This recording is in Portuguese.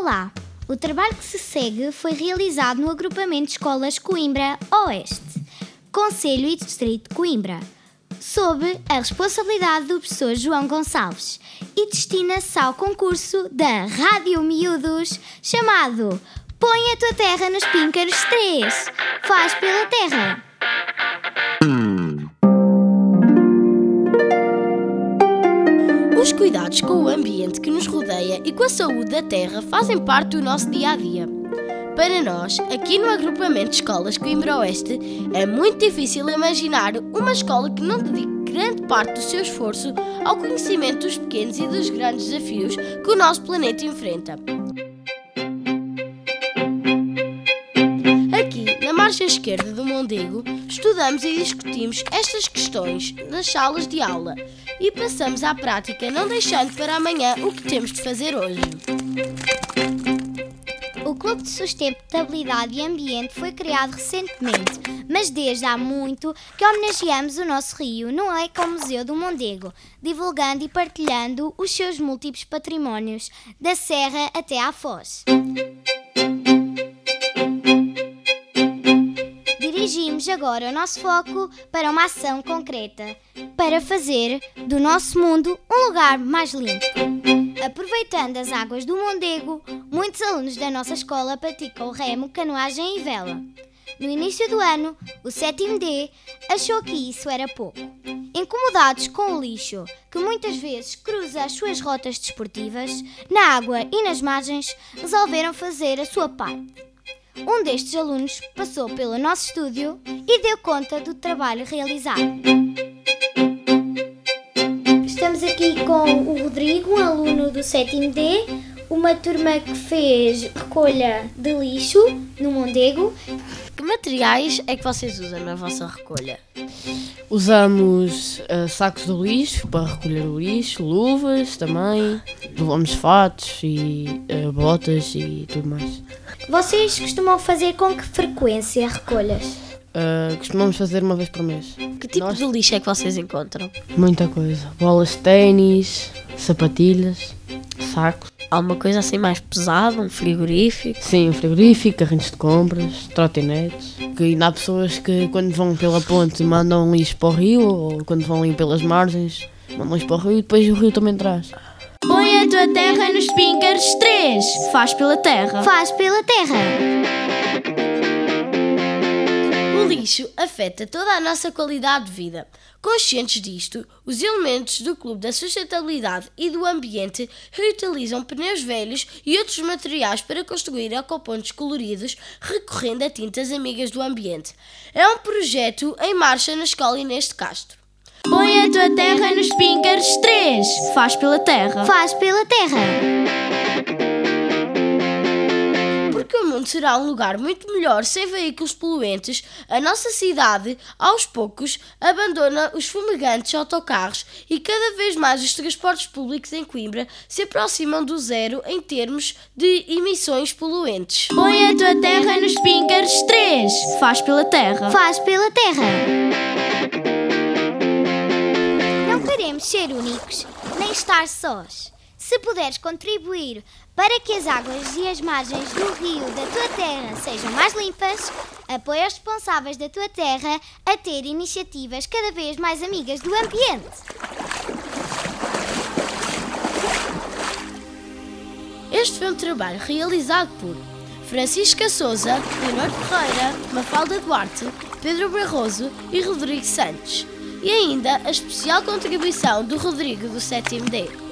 Olá! O trabalho que se segue foi realizado no agrupamento de escolas Coimbra Oeste, Conselho e Distrito de Coimbra, sob a responsabilidade do professor João Gonçalves e destina-se ao concurso da Rádio Miúdos chamado Põe a tua terra nos píncaros 3. Faz pela terra. Os cuidados com o ambiente que nos rodeia e com a saúde da terra fazem parte do nosso dia a dia. Para nós, aqui no agrupamento de escolas Coimbra Oeste, é muito difícil imaginar uma escola que não dedique grande parte do seu esforço ao conhecimento dos pequenos e dos grandes desafios que o nosso planeta enfrenta. Margem esquerda do Mondego, estudamos e discutimos estas questões nas salas de aula e passamos à prática, não deixando para amanhã o que temos de fazer hoje. O Clube de Sustentabilidade e Ambiente foi criado recentemente, mas desde há muito que homenageamos o nosso rio no Ecomuseu do Mondego, divulgando e partilhando os seus múltiplos patrimónios, da Serra até à Foz. Dirigimos agora o nosso foco para uma ação concreta, para fazer do nosso mundo um lugar mais limpo. Aproveitando as águas do Mondego, muitos alunos da nossa escola praticam remo, canoagem e vela. No início do ano, o sétimo D achou que isso era pouco. Incomodados com o lixo, que muitas vezes cruza as suas rotas desportivas, na água e nas margens, resolveram fazer a sua parte. Um destes alunos passou pelo nosso estúdio e deu conta do trabalho realizado. Estamos aqui com o Rodrigo, um aluno do 7 D, uma turma que fez recolha de lixo no Mondego. Que materiais é que vocês usam na vossa recolha? Usamos uh, sacos de lixo para recolher o lixo, luvas também, levamos fatos e uh, botas e tudo mais. Vocês costumam fazer com que frequência recolhas? Uh, costumamos fazer uma vez por mês. Que tipo Nós... de lixo é que vocês encontram? Muita coisa. Bolas de ténis, sapatilhas, sacos. Alguma coisa assim mais pesada, um frigorífico? Sim, um frigorífico, carrinhos de compras, trotinetes. Que ainda há pessoas que quando vão pela ponte mandam lixo para o rio ou quando vão ali pelas margens mandam lixo para o rio e depois o rio também traz. A terra nos píncaros 3. Faz pela terra. Faz pela terra. O lixo afeta toda a nossa qualidade de vida. Conscientes disto, os elementos do Clube da Sustentabilidade e do Ambiente reutilizam pneus velhos e outros materiais para construir ecopontos coloridos recorrendo a tintas amigas do ambiente. É um projeto em marcha na escola Inês de Castro. Põe a tua terra nos píncaros 3. Faz pela terra. Faz pela terra. Porque o mundo será um lugar muito melhor sem veículos poluentes, a nossa cidade, aos poucos, abandona os fumegantes autocarros e cada vez mais os transportes públicos em Coimbra se aproximam do zero em termos de emissões poluentes. Põe a tua terra nos píncaros 3. Faz pela terra. Faz pela terra nem estar sós. Se puderes contribuir para que as águas e as margens do rio da tua terra sejam mais limpas, apoia os responsáveis da tua terra a ter iniciativas cada vez mais amigas do ambiente. Este foi um trabalho realizado por Francisca Souza, Leonor Ferreira, Mafalda Duarte, Pedro Barroso e Rodrigo Santos e ainda a especial contribuição do Rodrigo do 7D.